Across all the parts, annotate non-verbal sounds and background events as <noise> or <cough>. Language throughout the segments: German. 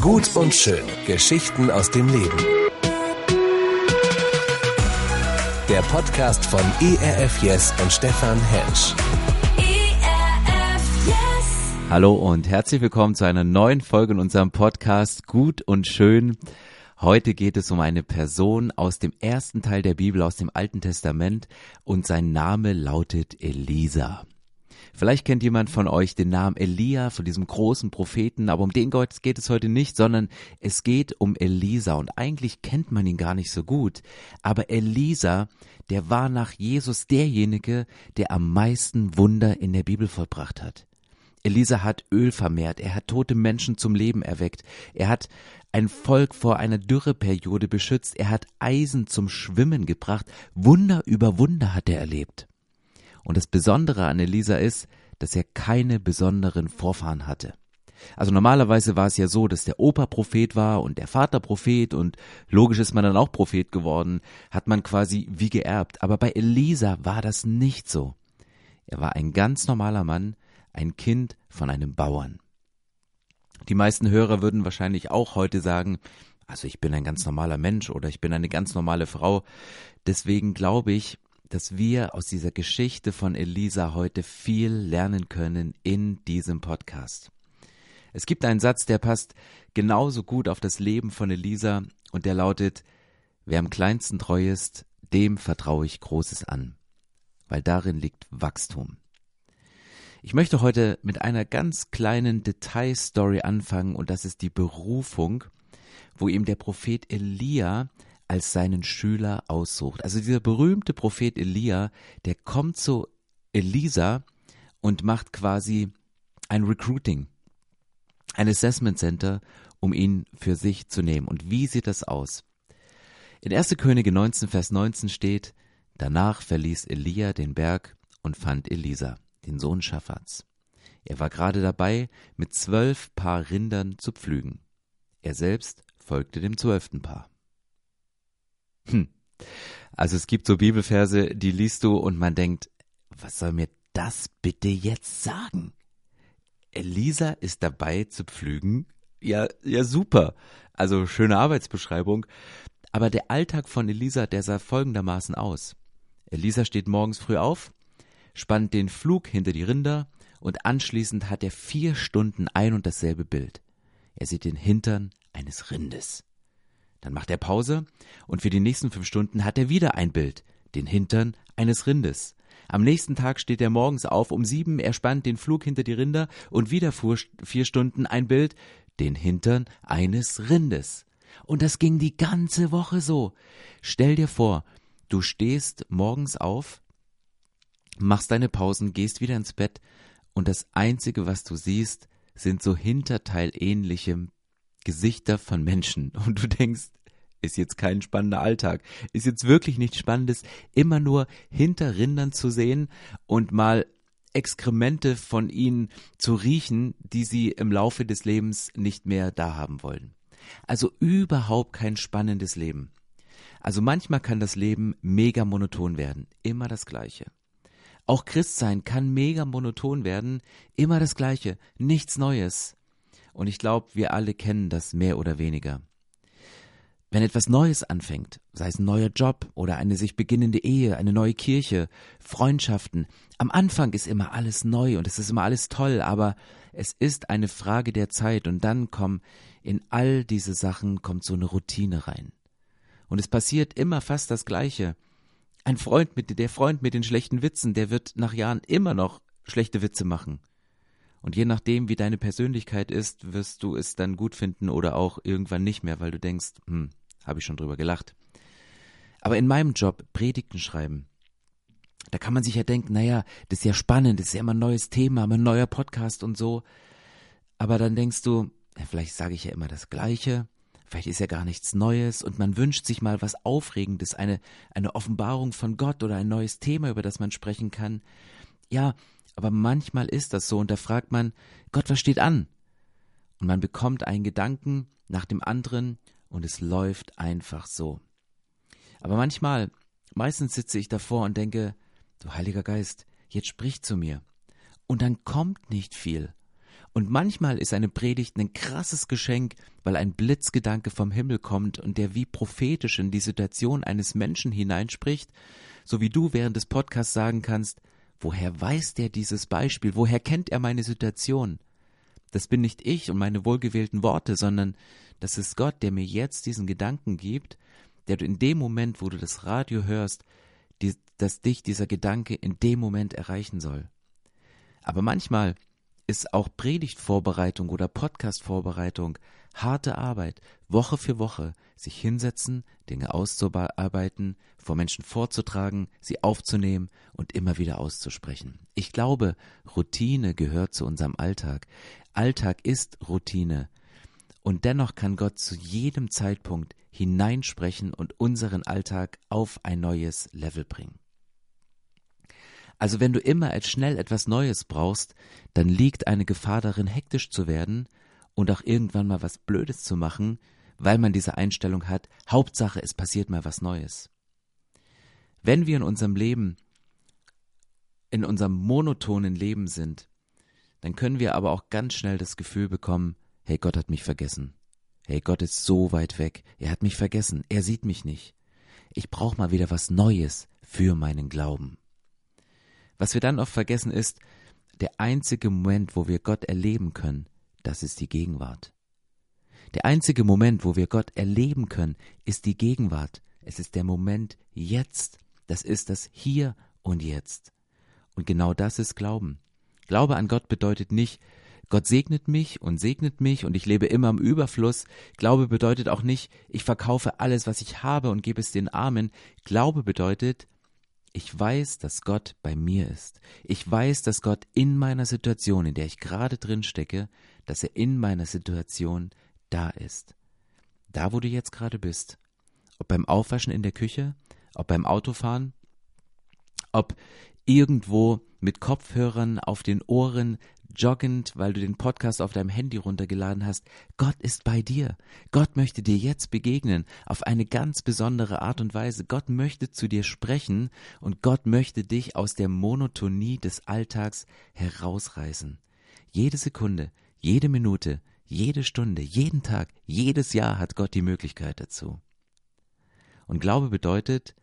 Gut und schön. Geschichten aus dem Leben. Der Podcast von ERF Yes und Stefan Hensch. ERF Yes. Hallo und herzlich willkommen zu einer neuen Folge in unserem Podcast Gut und Schön. Heute geht es um eine Person aus dem ersten Teil der Bibel, aus dem Alten Testament und sein Name lautet Elisa. Vielleicht kennt jemand von euch den Namen Elia, von diesem großen Propheten, aber um den geht es heute nicht, sondern es geht um Elisa und eigentlich kennt man ihn gar nicht so gut. Aber Elisa, der war nach Jesus derjenige, der am meisten Wunder in der Bibel vollbracht hat. Elisa hat Öl vermehrt, er hat tote Menschen zum Leben erweckt, er hat ein Volk vor einer Dürreperiode beschützt, er hat Eisen zum Schwimmen gebracht, Wunder über Wunder hat er erlebt. Und das Besondere an Elisa ist, dass er keine besonderen Vorfahren hatte. Also normalerweise war es ja so, dass der Opa Prophet war und der Vater Prophet und logisch ist man dann auch Prophet geworden, hat man quasi wie geerbt. Aber bei Elisa war das nicht so. Er war ein ganz normaler Mann, ein Kind von einem Bauern. Die meisten Hörer würden wahrscheinlich auch heute sagen, also ich bin ein ganz normaler Mensch oder ich bin eine ganz normale Frau. Deswegen glaube ich, dass wir aus dieser Geschichte von Elisa heute viel lernen können in diesem Podcast. Es gibt einen Satz, der passt genauso gut auf das Leben von Elisa und der lautet, wer am kleinsten treu ist, dem vertraue ich Großes an, weil darin liegt Wachstum. Ich möchte heute mit einer ganz kleinen Detailstory anfangen und das ist die Berufung, wo ihm der Prophet Elia als seinen Schüler aussucht. Also dieser berühmte Prophet Elia, der kommt zu Elisa und macht quasi ein Recruiting, ein Assessment Center, um ihn für sich zu nehmen. Und wie sieht das aus? In 1. Könige 19, Vers 19 steht, danach verließ Elia den Berg und fand Elisa, den Sohn Schaffats. Er war gerade dabei, mit zwölf Paar Rindern zu pflügen. Er selbst folgte dem zwölften Paar. Hm. Also es gibt so Bibelverse, die liest du und man denkt, was soll mir das bitte jetzt sagen? Elisa ist dabei zu pflügen? Ja, ja, super. Also schöne Arbeitsbeschreibung. Aber der Alltag von Elisa, der sah folgendermaßen aus. Elisa steht morgens früh auf, spannt den Flug hinter die Rinder und anschließend hat er vier Stunden ein und dasselbe Bild. Er sieht den Hintern eines Rindes. Dann macht er Pause und für die nächsten fünf Stunden hat er wieder ein Bild, den Hintern eines Rindes. Am nächsten Tag steht er morgens auf um sieben, er spannt den Flug hinter die Rinder und wieder fuhr vier Stunden ein Bild, den Hintern eines Rindes. Und das ging die ganze Woche so. Stell dir vor, du stehst morgens auf, machst deine Pausen, gehst wieder ins Bett und das Einzige, was du siehst, sind so hinterteilähnliche Gesichter von Menschen <laughs> und du denkst, ist jetzt kein spannender Alltag, ist jetzt wirklich nichts Spannendes, immer nur hinter Rindern zu sehen und mal Exkremente von ihnen zu riechen, die sie im Laufe des Lebens nicht mehr da haben wollen. Also überhaupt kein spannendes Leben. Also manchmal kann das Leben mega monoton werden, immer das Gleiche. Auch Christsein kann mega monoton werden, immer das Gleiche, nichts Neues. Und ich glaube, wir alle kennen das mehr oder weniger. Wenn etwas Neues anfängt, sei es ein neuer Job oder eine sich beginnende Ehe, eine neue Kirche, Freundschaften, am Anfang ist immer alles neu und es ist immer alles toll, aber es ist eine Frage der Zeit und dann kommen in all diese Sachen kommt so eine Routine rein. Und es passiert immer fast das Gleiche. Ein Freund mit, der Freund mit den schlechten Witzen, der wird nach Jahren immer noch schlechte Witze machen. Und je nachdem, wie deine Persönlichkeit ist, wirst du es dann gut finden oder auch irgendwann nicht mehr, weil du denkst, hm, habe ich schon drüber gelacht. Aber in meinem Job, Predigten schreiben, da kann man sich ja denken, naja, das ist ja spannend, das ist ja immer ein neues Thema, immer ein neuer Podcast und so. Aber dann denkst du, vielleicht sage ich ja immer das Gleiche, vielleicht ist ja gar nichts Neues und man wünscht sich mal was Aufregendes, eine, eine Offenbarung von Gott oder ein neues Thema, über das man sprechen kann. Ja, aber manchmal ist das so und da fragt man, Gott, was steht an? Und man bekommt einen Gedanken nach dem anderen und es läuft einfach so. Aber manchmal, meistens sitze ich davor und denke, du Heiliger Geist, jetzt sprich zu mir. Und dann kommt nicht viel. Und manchmal ist eine Predigt ein krasses Geschenk, weil ein Blitzgedanke vom Himmel kommt und der wie prophetisch in die Situation eines Menschen hineinspricht, so wie du während des Podcasts sagen kannst, woher weiß der dieses Beispiel, woher kennt er meine Situation? Das bin nicht ich und meine wohlgewählten Worte, sondern das ist Gott, der mir jetzt diesen Gedanken gibt, der du in dem Moment, wo du das Radio hörst, die, dass dich dieser Gedanke in dem Moment erreichen soll. Aber manchmal ist auch Predigtvorbereitung oder Podcastvorbereitung harte Arbeit, Woche für Woche, sich hinsetzen, Dinge auszuarbeiten, vor Menschen vorzutragen, sie aufzunehmen und immer wieder auszusprechen. Ich glaube, Routine gehört zu unserem Alltag. Alltag ist Routine. Und dennoch kann Gott zu jedem Zeitpunkt hineinsprechen und unseren Alltag auf ein neues Level bringen. Also wenn du immer als schnell etwas Neues brauchst, dann liegt eine Gefahr darin, hektisch zu werden und auch irgendwann mal was Blödes zu machen, weil man diese Einstellung hat, Hauptsache es passiert mal was Neues. Wenn wir in unserem Leben, in unserem monotonen Leben sind, dann können wir aber auch ganz schnell das Gefühl bekommen, hey, Gott hat mich vergessen. Hey, Gott ist so weit weg. Er hat mich vergessen. Er sieht mich nicht. Ich brauche mal wieder was Neues für meinen Glauben. Was wir dann oft vergessen ist, der einzige Moment, wo wir Gott erleben können, das ist die Gegenwart. Der einzige Moment, wo wir Gott erleben können, ist die Gegenwart. Es ist der Moment jetzt. Das ist das Hier und Jetzt. Und genau das ist Glauben. Glaube an Gott bedeutet nicht, Gott segnet mich und segnet mich und ich lebe immer im Überfluss. Glaube bedeutet auch nicht, ich verkaufe alles, was ich habe und gebe es den Armen. Glaube bedeutet, ich weiß, dass Gott bei mir ist. Ich weiß, dass Gott in meiner Situation, in der ich gerade drin stecke, dass er in meiner Situation da ist. Da, wo du jetzt gerade bist. Ob beim Aufwaschen in der Küche, ob beim Autofahren, ob irgendwo mit Kopfhörern auf den Ohren joggend, weil du den Podcast auf deinem Handy runtergeladen hast. Gott ist bei dir. Gott möchte dir jetzt begegnen auf eine ganz besondere Art und Weise. Gott möchte zu dir sprechen und Gott möchte dich aus der Monotonie des Alltags herausreißen. Jede Sekunde, jede Minute, jede Stunde, jeden Tag, jedes Jahr hat Gott die Möglichkeit dazu. Und Glaube bedeutet,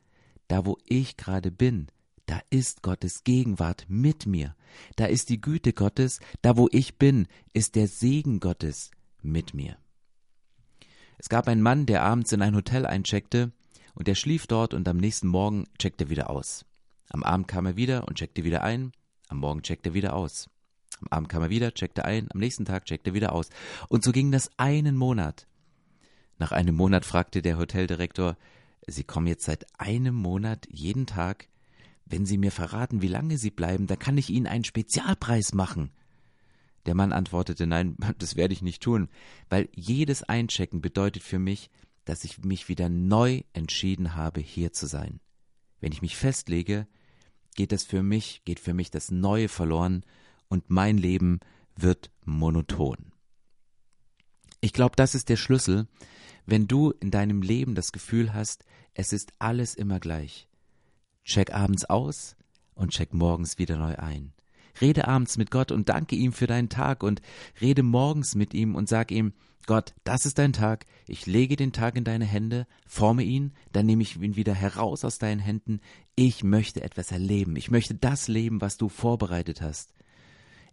da wo ich gerade bin, da ist Gottes Gegenwart mit mir. Da ist die Güte Gottes, da wo ich bin, ist der Segen Gottes mit mir. Es gab einen Mann, der abends in ein Hotel eincheckte, und er schlief dort und am nächsten Morgen checkte wieder aus. Am Abend kam er wieder und checkte wieder ein, am Morgen checkte er wieder aus. Am Abend kam er wieder, checkte ein, am nächsten Tag checkte er wieder aus. Und so ging das einen Monat. Nach einem Monat fragte der Hoteldirektor, Sie kommen jetzt seit einem Monat jeden Tag wenn Sie mir verraten, wie lange Sie bleiben, dann kann ich Ihnen einen Spezialpreis machen. Der Mann antwortete, nein, <laughs> das werde ich nicht tun, weil jedes Einchecken bedeutet für mich, dass ich mich wieder neu entschieden habe, hier zu sein. Wenn ich mich festlege, geht das für mich, geht für mich das Neue verloren und mein Leben wird monoton. Ich glaube, das ist der Schlüssel, wenn du in deinem Leben das Gefühl hast, es ist alles immer gleich. Check abends aus und check morgens wieder neu ein. Rede abends mit Gott und danke ihm für deinen Tag und rede morgens mit ihm und sag ihm, Gott, das ist dein Tag, ich lege den Tag in deine Hände, forme ihn, dann nehme ich ihn wieder heraus aus deinen Händen, ich möchte etwas erleben, ich möchte das leben, was du vorbereitet hast.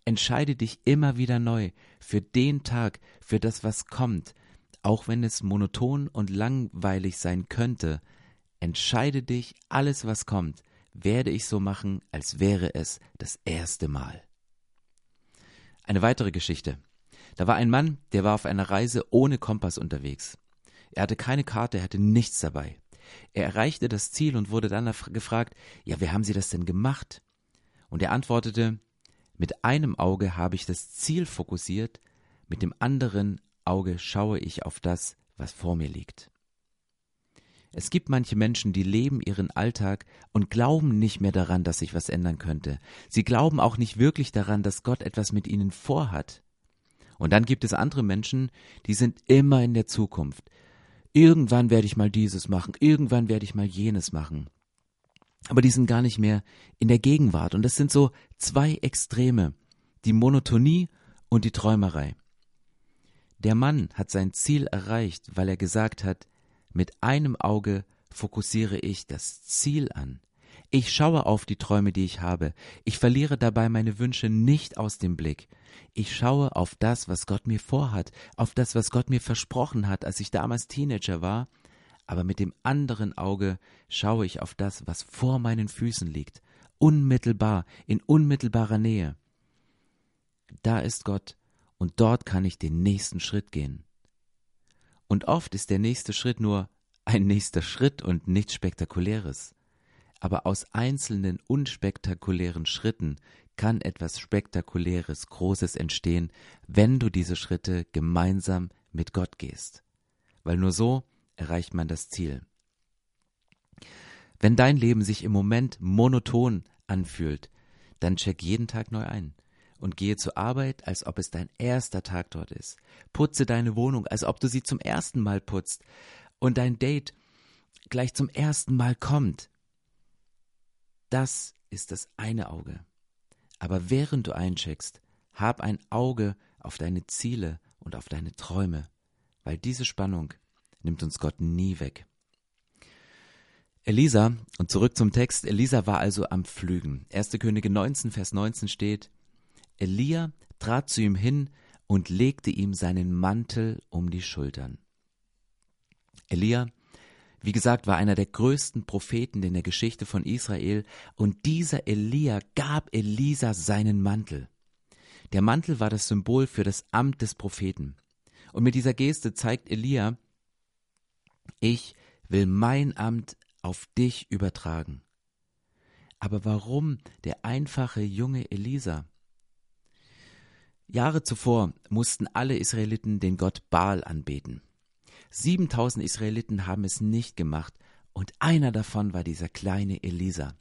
Entscheide dich immer wieder neu für den Tag, für das, was kommt, auch wenn es monoton und langweilig sein könnte, Entscheide dich, alles was kommt, werde ich so machen, als wäre es das erste Mal. Eine weitere Geschichte. Da war ein Mann, der war auf einer Reise ohne Kompass unterwegs. Er hatte keine Karte, er hatte nichts dabei. Er erreichte das Ziel und wurde dann gefragt, ja, wie haben Sie das denn gemacht? Und er antwortete, mit einem Auge habe ich das Ziel fokussiert, mit dem anderen Auge schaue ich auf das, was vor mir liegt. Es gibt manche Menschen, die leben ihren Alltag und glauben nicht mehr daran, dass sich was ändern könnte. Sie glauben auch nicht wirklich daran, dass Gott etwas mit ihnen vorhat. Und dann gibt es andere Menschen, die sind immer in der Zukunft. Irgendwann werde ich mal dieses machen, irgendwann werde ich mal jenes machen. Aber die sind gar nicht mehr in der Gegenwart. Und das sind so zwei Extreme. Die Monotonie und die Träumerei. Der Mann hat sein Ziel erreicht, weil er gesagt hat, mit einem Auge fokussiere ich das Ziel an. Ich schaue auf die Träume, die ich habe. Ich verliere dabei meine Wünsche nicht aus dem Blick. Ich schaue auf das, was Gott mir vorhat, auf das, was Gott mir versprochen hat, als ich damals Teenager war, aber mit dem anderen Auge schaue ich auf das, was vor meinen Füßen liegt, unmittelbar, in unmittelbarer Nähe. Da ist Gott, und dort kann ich den nächsten Schritt gehen. Und oft ist der nächste Schritt nur ein nächster Schritt und nichts Spektakuläres. Aber aus einzelnen unspektakulären Schritten kann etwas Spektakuläres, Großes entstehen, wenn du diese Schritte gemeinsam mit Gott gehst. Weil nur so erreicht man das Ziel. Wenn dein Leben sich im Moment monoton anfühlt, dann check jeden Tag neu ein und gehe zur Arbeit, als ob es dein erster Tag dort ist. Putze deine Wohnung, als ob du sie zum ersten Mal putzt und dein Date gleich zum ersten Mal kommt. Das ist das eine Auge. Aber während du eincheckst, hab ein Auge auf deine Ziele und auf deine Träume, weil diese Spannung nimmt uns Gott nie weg. Elisa, und zurück zum Text, Elisa war also am Pflügen. 1. Könige 19, Vers 19 steht, Elia trat zu ihm hin und legte ihm seinen Mantel um die Schultern. Elia, wie gesagt, war einer der größten Propheten in der Geschichte von Israel, und dieser Elia gab Elisa seinen Mantel. Der Mantel war das Symbol für das Amt des Propheten. Und mit dieser Geste zeigt Elia, ich will mein Amt auf dich übertragen. Aber warum der einfache junge Elisa? Jahre zuvor mussten alle Israeliten den Gott Baal anbeten. 7000 Israeliten haben es nicht gemacht und einer davon war dieser kleine Elisa.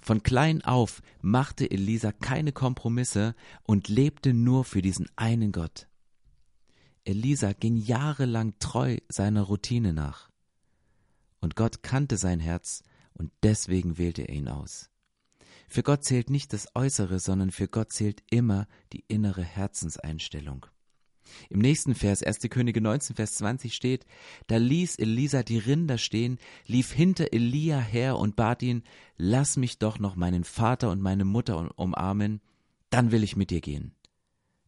Von klein auf machte Elisa keine Kompromisse und lebte nur für diesen einen Gott. Elisa ging jahrelang treu seiner Routine nach. Und Gott kannte sein Herz und deswegen wählte er ihn aus. Für Gott zählt nicht das Äußere, sondern für Gott zählt immer die innere Herzenseinstellung. Im nächsten Vers, 1. Könige 19, Vers 20 steht, da ließ Elisa die Rinder stehen, lief hinter Elia her und bat ihn, lass mich doch noch meinen Vater und meine Mutter umarmen, dann will ich mit dir gehen.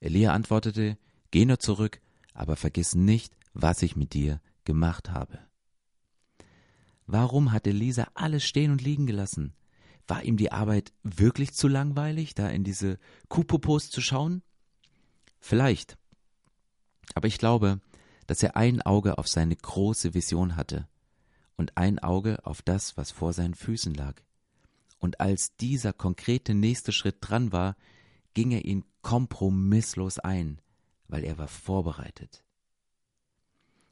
Elia antwortete, geh nur zurück, aber vergiss nicht, was ich mit dir gemacht habe. Warum hat Elisa alles stehen und liegen gelassen? War ihm die Arbeit wirklich zu langweilig, da in diese Kupopos zu schauen? Vielleicht. Aber ich glaube, dass er ein Auge auf seine große Vision hatte und ein Auge auf das, was vor seinen Füßen lag. Und als dieser konkrete nächste Schritt dran war, ging er ihn kompromisslos ein, weil er war vorbereitet.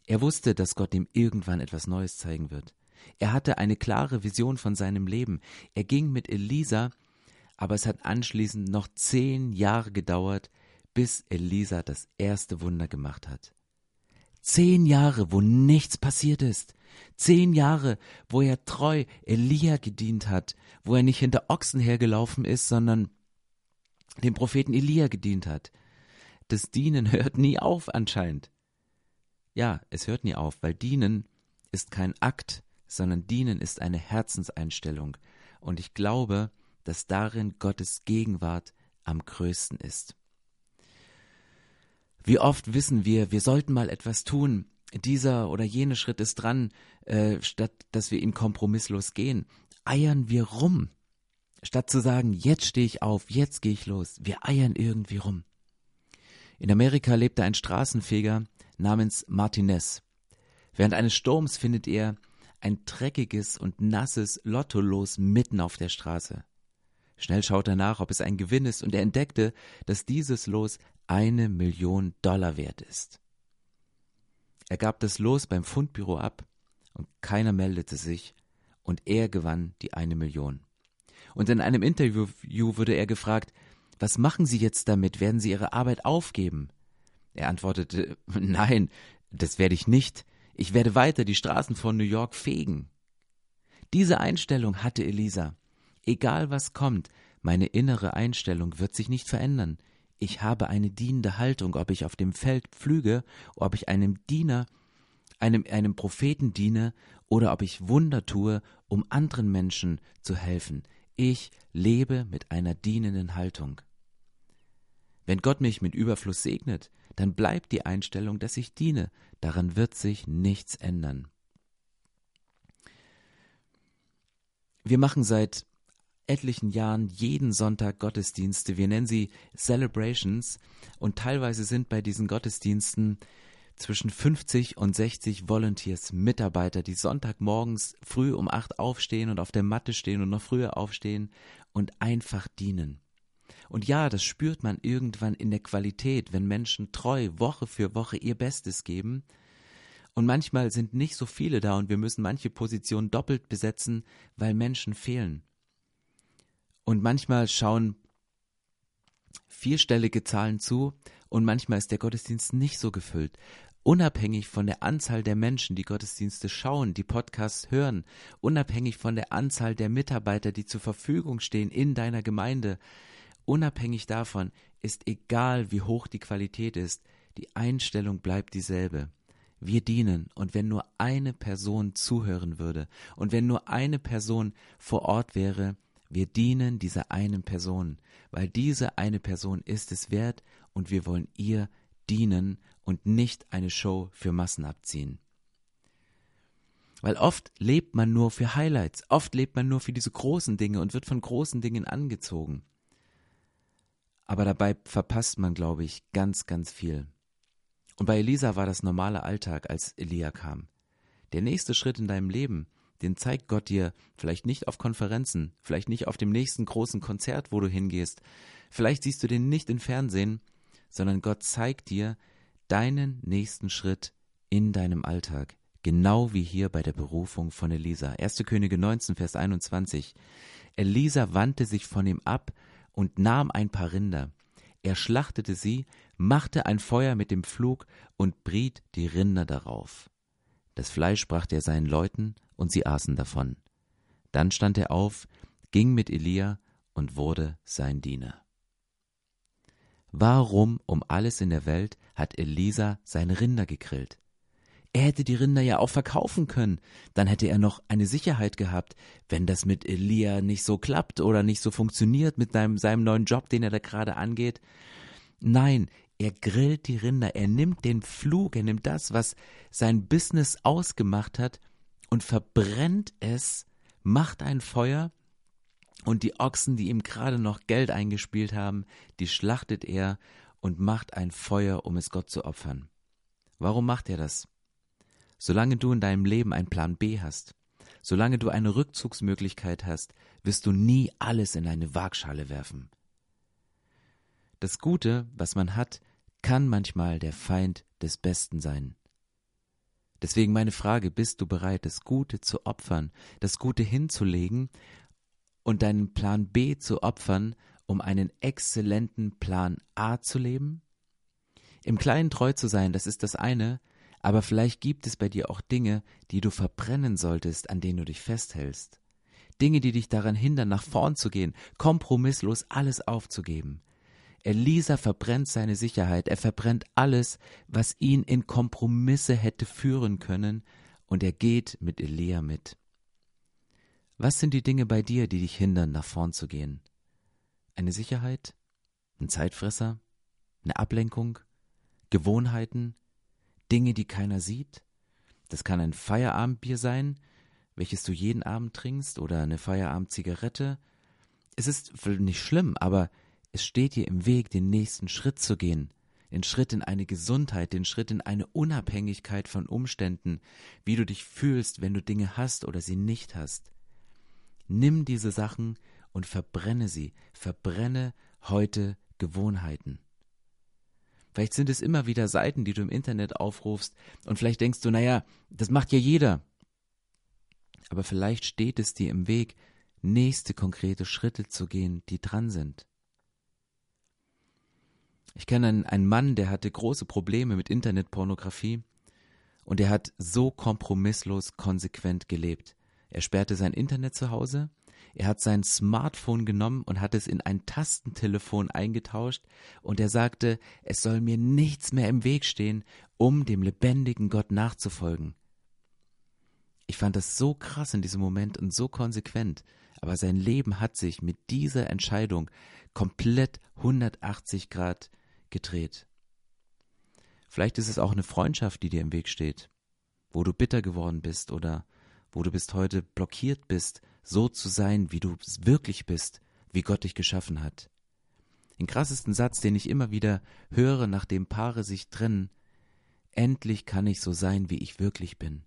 Er wusste, dass Gott ihm irgendwann etwas Neues zeigen wird. Er hatte eine klare Vision von seinem Leben. Er ging mit Elisa, aber es hat anschließend noch zehn Jahre gedauert, bis Elisa das erste Wunder gemacht hat. Zehn Jahre, wo nichts passiert ist. Zehn Jahre, wo er treu Elia gedient hat, wo er nicht hinter Ochsen hergelaufen ist, sondern dem Propheten Elia gedient hat. Das Dienen hört nie auf anscheinend. Ja, es hört nie auf, weil Dienen ist kein Akt, sondern Dienen ist eine Herzenseinstellung. Und ich glaube, dass darin Gottes Gegenwart am größten ist. Wie oft wissen wir, wir sollten mal etwas tun, dieser oder jene Schritt ist dran, äh, statt dass wir ihn kompromisslos gehen, eiern wir rum. Statt zu sagen, jetzt stehe ich auf, jetzt gehe ich los, wir eiern irgendwie rum. In Amerika lebte ein Straßenfeger namens Martinez. Während eines Sturms findet er ein dreckiges und nasses Lottolos mitten auf der Straße. Schnell schaut er nach, ob es ein Gewinn ist, und er entdeckte, dass dieses Los eine Million Dollar wert ist. Er gab das Los beim Fundbüro ab, und keiner meldete sich, und er gewann die eine Million. Und in einem Interview wurde er gefragt, was machen Sie jetzt damit? Werden Sie Ihre Arbeit aufgeben? Er antwortete, nein, das werde ich nicht. Ich werde weiter die Straßen von New York fegen. Diese Einstellung hatte Elisa. Egal was kommt, meine innere Einstellung wird sich nicht verändern. ich habe eine dienende Haltung, ob ich auf dem Feld pflüge, ob ich einem Diener, einem, einem Propheten diene oder ob ich Wunder tue, um anderen Menschen zu helfen. Ich lebe mit einer dienenden Haltung. Wenn Gott mich mit Überfluss segnet, dann bleibt die Einstellung, dass ich diene. Daran wird sich nichts ändern. Wir machen seit etlichen Jahren jeden Sonntag Gottesdienste. Wir nennen sie Celebrations und teilweise sind bei diesen Gottesdiensten zwischen 50 und 60 Volunteers, Mitarbeiter, die Sonntagmorgens früh um acht aufstehen und auf der Matte stehen und noch früher aufstehen und einfach dienen. Und ja, das spürt man irgendwann in der Qualität, wenn Menschen treu Woche für Woche ihr Bestes geben. Und manchmal sind nicht so viele da und wir müssen manche Positionen doppelt besetzen, weil Menschen fehlen. Und manchmal schauen vierstellige Zahlen zu und manchmal ist der Gottesdienst nicht so gefüllt. Unabhängig von der Anzahl der Menschen, die Gottesdienste schauen, die Podcasts hören, unabhängig von der Anzahl der Mitarbeiter, die zur Verfügung stehen in deiner Gemeinde, unabhängig davon ist egal, wie hoch die Qualität ist, die Einstellung bleibt dieselbe. Wir dienen, und wenn nur eine Person zuhören würde, und wenn nur eine Person vor Ort wäre, wir dienen dieser einen Person, weil diese eine Person ist es wert und wir wollen ihr dienen und nicht eine Show für Massen abziehen. Weil oft lebt man nur für Highlights, oft lebt man nur für diese großen Dinge und wird von großen Dingen angezogen. Aber dabei verpasst man, glaube ich, ganz, ganz viel. Und bei Elisa war das normale Alltag, als Elia kam. Der nächste Schritt in deinem Leben den zeigt Gott dir vielleicht nicht auf Konferenzen, vielleicht nicht auf dem nächsten großen Konzert, wo du hingehst, vielleicht siehst du den nicht im Fernsehen, sondern Gott zeigt dir deinen nächsten Schritt in deinem Alltag, genau wie hier bei der Berufung von Elisa. 1. Könige 19, Vers 21. Elisa wandte sich von ihm ab und nahm ein paar Rinder. Er schlachtete sie, machte ein Feuer mit dem Pflug und briet die Rinder darauf. Das Fleisch brachte er seinen Leuten, und sie aßen davon. Dann stand er auf, ging mit Elia und wurde sein Diener. Warum um alles in der Welt hat Elisa seine Rinder gegrillt? Er hätte die Rinder ja auch verkaufen können, dann hätte er noch eine Sicherheit gehabt, wenn das mit Elia nicht so klappt oder nicht so funktioniert mit seinem, seinem neuen Job, den er da gerade angeht. Nein, er grillt die Rinder, er nimmt den Flug, er nimmt das, was sein Business ausgemacht hat und verbrennt es, macht ein Feuer und die Ochsen, die ihm gerade noch Geld eingespielt haben, die schlachtet er und macht ein Feuer, um es Gott zu opfern. Warum macht er das? Solange du in deinem Leben einen Plan B hast, solange du eine Rückzugsmöglichkeit hast, wirst du nie alles in eine Waagschale werfen. Das Gute, was man hat, kann manchmal der Feind des Besten sein. Deswegen meine Frage, bist du bereit, das Gute zu opfern, das Gute hinzulegen und deinen Plan B zu opfern, um einen exzellenten Plan A zu leben? Im Kleinen treu zu sein, das ist das eine, aber vielleicht gibt es bei dir auch Dinge, die du verbrennen solltest, an denen du dich festhältst. Dinge, die dich daran hindern, nach vorn zu gehen, kompromisslos alles aufzugeben. Elisa verbrennt seine Sicherheit, er verbrennt alles, was ihn in Kompromisse hätte führen können, und er geht mit Elia mit. Was sind die Dinge bei dir, die dich hindern, nach vorn zu gehen? Eine Sicherheit? Ein Zeitfresser? Eine Ablenkung? Gewohnheiten? Dinge, die keiner sieht? Das kann ein Feierabendbier sein, welches du jeden Abend trinkst, oder eine Feierabendzigarette. Es ist nicht schlimm, aber es steht dir im Weg, den nächsten Schritt zu gehen, den Schritt in eine Gesundheit, den Schritt in eine Unabhängigkeit von Umständen, wie du dich fühlst, wenn du Dinge hast oder sie nicht hast. Nimm diese Sachen und verbrenne sie, verbrenne heute Gewohnheiten. Vielleicht sind es immer wieder Seiten, die du im Internet aufrufst und vielleicht denkst du, naja, das macht ja jeder. Aber vielleicht steht es dir im Weg, nächste konkrete Schritte zu gehen, die dran sind. Ich kenne einen, einen Mann, der hatte große Probleme mit Internetpornografie und er hat so kompromisslos konsequent gelebt. Er sperrte sein Internet zu Hause, Er hat sein Smartphone genommen und hat es in ein Tastentelefon eingetauscht und er sagte, es soll mir nichts mehr im Weg stehen, um dem lebendigen Gott nachzufolgen. Ich fand das so krass in diesem Moment und so konsequent, aber sein Leben hat sich mit dieser Entscheidung komplett 180 Grad gedreht. Vielleicht ist es auch eine Freundschaft, die dir im Weg steht, wo du bitter geworden bist oder wo du bis heute blockiert bist, so zu sein, wie du wirklich bist, wie Gott dich geschaffen hat. Den krassesten Satz, den ich immer wieder höre, nachdem Paare sich trennen, endlich kann ich so sein, wie ich wirklich bin.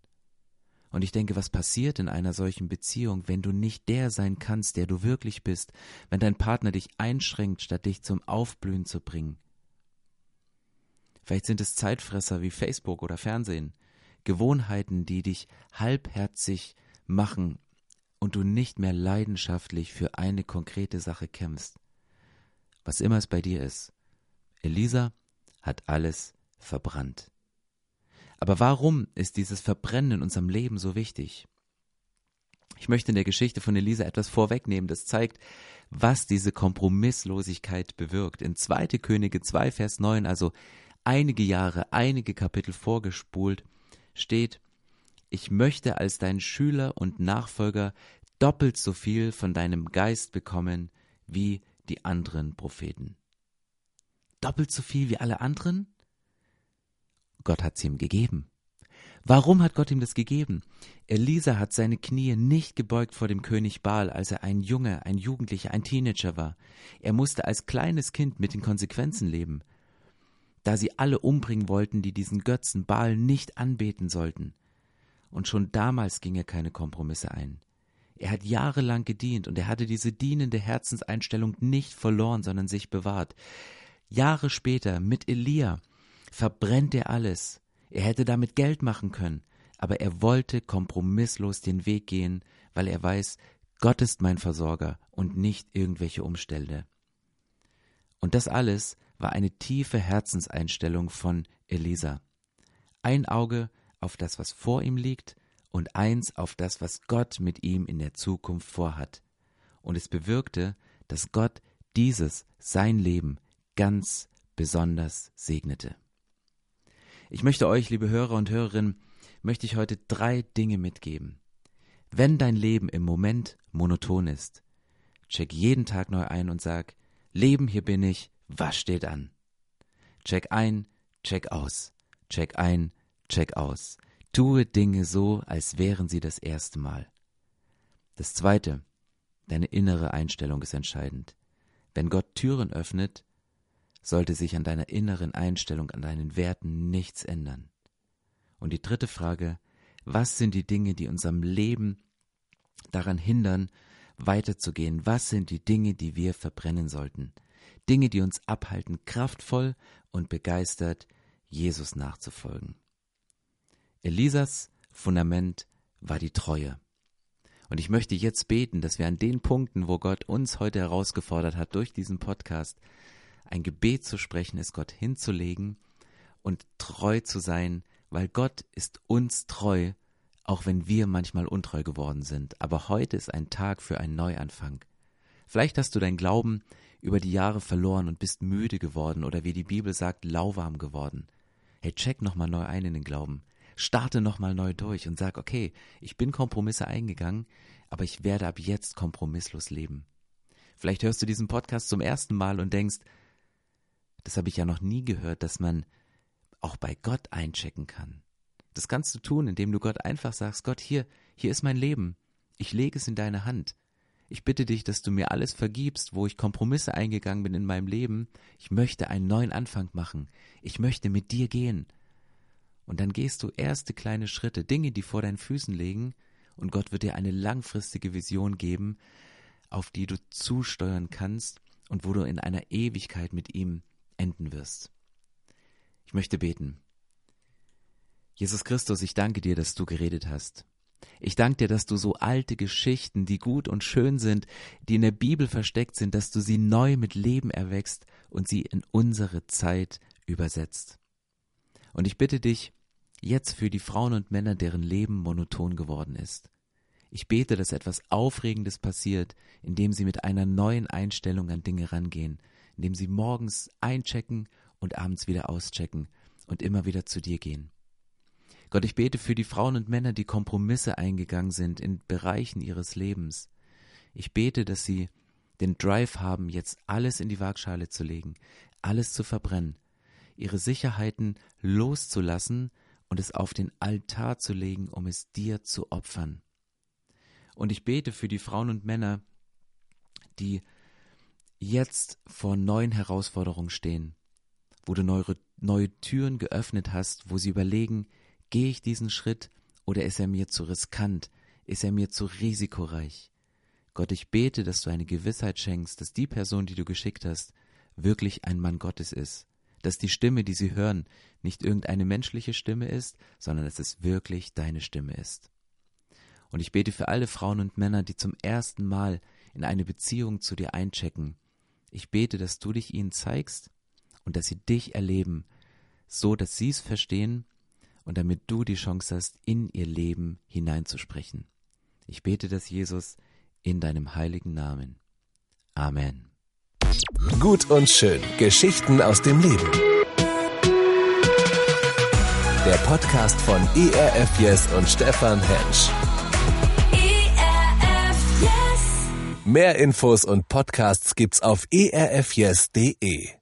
Und ich denke, was passiert in einer solchen Beziehung, wenn du nicht der sein kannst, der du wirklich bist, wenn dein Partner dich einschränkt, statt dich zum Aufblühen zu bringen? Vielleicht sind es Zeitfresser wie Facebook oder Fernsehen, Gewohnheiten, die dich halbherzig machen und du nicht mehr leidenschaftlich für eine konkrete Sache kämpfst. Was immer es bei dir ist. Elisa hat alles verbrannt. Aber warum ist dieses Verbrennen in unserem Leben so wichtig? Ich möchte in der Geschichte von Elisa etwas vorwegnehmen, das zeigt, was diese Kompromisslosigkeit bewirkt. In 2. Könige 2, Vers 9, also einige Jahre, einige Kapitel vorgespult, steht, ich möchte als dein Schüler und Nachfolger doppelt so viel von deinem Geist bekommen wie die anderen Propheten. Doppelt so viel wie alle anderen? Gott hat's ihm gegeben. Warum hat Gott ihm das gegeben? Elisa hat seine Knie nicht gebeugt vor dem König Baal, als er ein Junge, ein Jugendlicher, ein Teenager war. Er musste als kleines Kind mit den Konsequenzen leben da sie alle umbringen wollten, die diesen Götzen Baal nicht anbeten sollten. Und schon damals ging er keine Kompromisse ein. Er hat jahrelang gedient und er hatte diese dienende Herzenseinstellung nicht verloren, sondern sich bewahrt. Jahre später mit Elia verbrennt er alles. Er hätte damit Geld machen können, aber er wollte kompromisslos den Weg gehen, weil er weiß, Gott ist mein Versorger und nicht irgendwelche Umstände. Und das alles war eine tiefe Herzenseinstellung von Elisa. Ein Auge auf das, was vor ihm liegt, und eins auf das, was Gott mit ihm in der Zukunft vorhat. Und es bewirkte, dass Gott dieses, sein Leben, ganz besonders segnete. Ich möchte euch, liebe Hörer und Hörerinnen, möchte ich heute drei Dinge mitgeben. Wenn dein Leben im Moment monoton ist, check jeden Tag neu ein und sag, Leben, hier bin ich, was steht an? Check ein, check aus. Check ein, check aus. Tue Dinge so, als wären sie das erste Mal. Das zweite, deine innere Einstellung ist entscheidend. Wenn Gott Türen öffnet, sollte sich an deiner inneren Einstellung, an deinen Werten nichts ändern. Und die dritte Frage, was sind die Dinge, die unserem Leben daran hindern, weiterzugehen? Was sind die Dinge, die wir verbrennen sollten? Dinge, die uns abhalten, kraftvoll und begeistert Jesus nachzufolgen. Elisas Fundament war die Treue. Und ich möchte jetzt beten, dass wir an den Punkten, wo Gott uns heute herausgefordert hat, durch diesen Podcast ein Gebet zu sprechen, es Gott hinzulegen und treu zu sein, weil Gott ist uns treu, auch wenn wir manchmal untreu geworden sind. Aber heute ist ein Tag für einen Neuanfang. Vielleicht hast du dein Glauben über die Jahre verloren und bist müde geworden oder wie die Bibel sagt, lauwarm geworden. Hey, check nochmal neu ein in den Glauben. Starte nochmal neu durch und sag, okay, ich bin Kompromisse eingegangen, aber ich werde ab jetzt kompromisslos leben. Vielleicht hörst du diesen Podcast zum ersten Mal und denkst, das habe ich ja noch nie gehört, dass man auch bei Gott einchecken kann. Das kannst du tun, indem du Gott einfach sagst, Gott, hier, hier ist mein Leben. Ich lege es in deine Hand. Ich bitte dich, dass du mir alles vergibst, wo ich Kompromisse eingegangen bin in meinem Leben. Ich möchte einen neuen Anfang machen. Ich möchte mit dir gehen. Und dann gehst du erste kleine Schritte, Dinge, die vor deinen Füßen liegen, und Gott wird dir eine langfristige Vision geben, auf die du zusteuern kannst und wo du in einer Ewigkeit mit ihm enden wirst. Ich möchte beten. Jesus Christus, ich danke dir, dass du geredet hast. Ich danke dir, dass du so alte Geschichten, die gut und schön sind, die in der Bibel versteckt sind, dass du sie neu mit Leben erwächst und sie in unsere Zeit übersetzt. Und ich bitte dich jetzt für die Frauen und Männer, deren Leben monoton geworden ist. Ich bete, dass etwas Aufregendes passiert, indem sie mit einer neuen Einstellung an Dinge rangehen, indem sie morgens einchecken und abends wieder auschecken und immer wieder zu dir gehen. Gott, ich bete für die Frauen und Männer, die Kompromisse eingegangen sind in Bereichen ihres Lebens. Ich bete, dass sie den Drive haben, jetzt alles in die Waagschale zu legen, alles zu verbrennen, ihre Sicherheiten loszulassen und es auf den Altar zu legen, um es dir zu opfern. Und ich bete für die Frauen und Männer, die jetzt vor neuen Herausforderungen stehen, wo du neue, neue Türen geöffnet hast, wo sie überlegen, gehe ich diesen Schritt oder ist er mir zu riskant, ist er mir zu risikoreich? Gott, ich bete, dass du eine Gewissheit schenkst, dass die Person, die du geschickt hast, wirklich ein Mann Gottes ist, dass die Stimme, die sie hören, nicht irgendeine menschliche Stimme ist, sondern dass es wirklich deine Stimme ist. Und ich bete für alle Frauen und Männer, die zum ersten Mal in eine Beziehung zu dir einchecken. Ich bete, dass du dich ihnen zeigst und dass sie dich erleben, so dass sie es verstehen und damit du die Chance hast, in ihr Leben hineinzusprechen. Ich bete das, Jesus, in deinem heiligen Namen. Amen. Gut und schön. Geschichten aus dem Leben. Der Podcast von ERF Yes und Stefan Hensch. Mehr Infos und Podcasts gibt's auf erfyes.de.